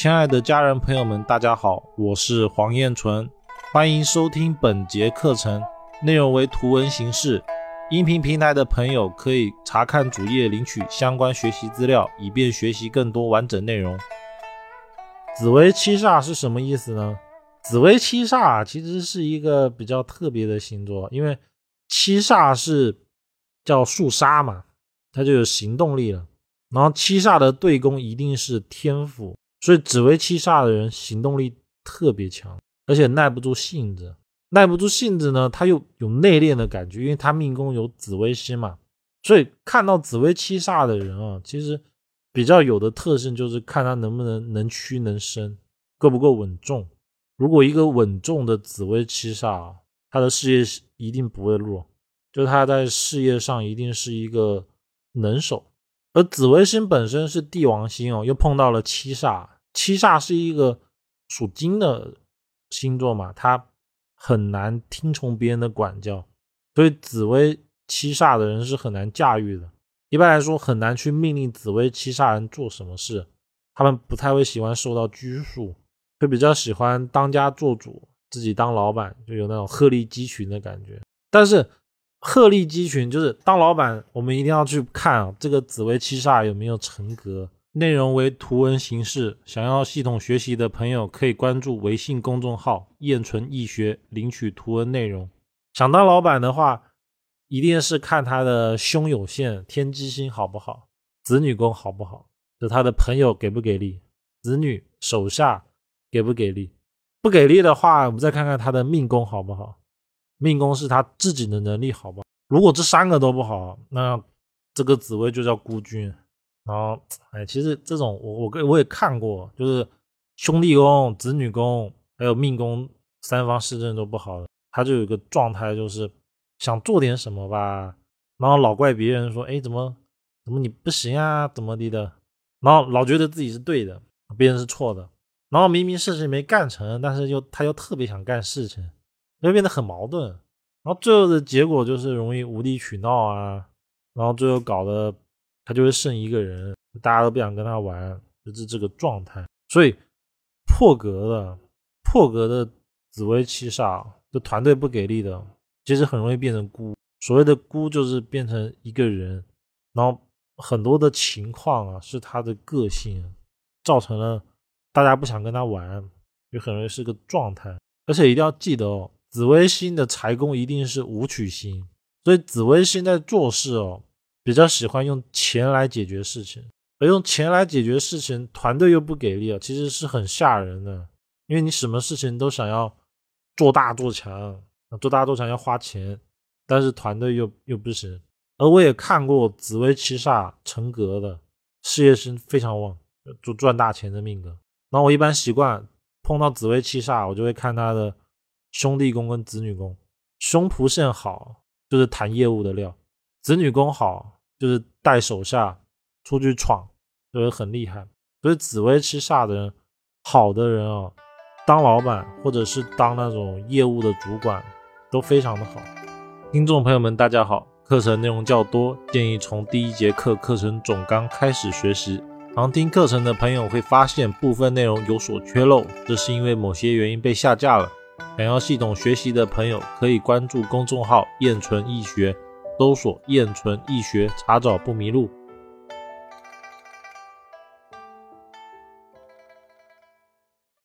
亲爱的家人朋友们，大家好，我是黄彦纯，欢迎收听本节课程，内容为图文形式。音频平台的朋友可以查看主页领取相关学习资料，以便学习更多完整内容。紫薇七煞是什么意思呢？紫薇七煞其实是一个比较特别的星座，因为七煞是叫肃杀嘛，它就有行动力了。然后七煞的对宫一定是天府。所以紫薇七煞的人行动力特别强，而且耐不住性子。耐不住性子呢，他又有内敛的感觉，因为他命宫有紫微星嘛。所以看到紫薇七煞的人啊，其实比较有的特性就是看他能不能能屈能伸，够不够稳重。如果一个稳重的紫薇七煞啊，他的事业一定不会弱，就他在事业上一定是一个能手。而紫微星本身是帝王星哦，又碰到了七煞，七煞是一个属金的星座嘛，他很难听从别人的管教，所以紫薇七煞的人是很难驾驭的。一般来说，很难去命令紫薇七煞人做什么事，他们不太会喜欢受到拘束，会比较喜欢当家做主，自己当老板，就有那种鹤立鸡群的感觉。但是。鹤立鸡群就是当老板，我们一定要去看啊，这个紫薇七煞有没有成格。内容为图文形式，想要系统学习的朋友可以关注微信公众号“燕纯易学”领取图文内容。想当老板的话，一定是看他的胸有限，天机星好不好，子女宫好不好，就他的朋友给不给力，子女手下给不给力。不给力的话，我们再看看他的命宫好不好。命宫是他自己的能力好不好？如果这三个都不好，那这个紫薇就叫孤军。然后，哎，其实这种我我我也看过，就是兄弟宫、子女宫还有命宫三方四正都不好的，他就有一个状态，就是想做点什么吧，然后老怪别人说，哎，怎么怎么你不行啊，怎么地的，然后老觉得自己是对的，别人是错的，然后明明事情没干成，但是又他又特别想干事情。就变得很矛盾，然后最后的结果就是容易无理取闹啊，然后最后搞得他就会剩一个人，大家都不想跟他玩，就是这个状态。所以破格的破格的紫薇七煞，就团队不给力的，其实很容易变成孤。所谓的孤，就是变成一个人，然后很多的情况啊，是他的个性造成了大家不想跟他玩，就很容易是个状态。而且一定要记得哦。紫微星的财宫一定是武曲星，所以紫微星在做事哦，比较喜欢用钱来解决事情，而用钱来解决事情，团队又不给力啊，其实是很吓人的。因为你什么事情都想要做大做强，做大做强要花钱，但是团队又又不行。而我也看过紫薇七煞成格的事业心非常旺，就赚大钱的命格。然后我一般习惯碰到紫薇七煞，我就会看他的。兄弟宫跟子女宫，胸脯线好就是谈业务的料，子女宫好就是带手下出去闯，就是很厉害。所以紫薇七煞的人，好的人啊，当老板或者是当那种业务的主管都非常的好。听众朋友们，大家好，课程内容较多，建议从第一节课课程总纲开始学习。常听课程的朋友会发现部分内容有所缺漏，这是因为某些原因被下架了。想要系统学习的朋友，可以关注公众号“燕纯易学”，搜索“燕纯易学”，查找不迷路。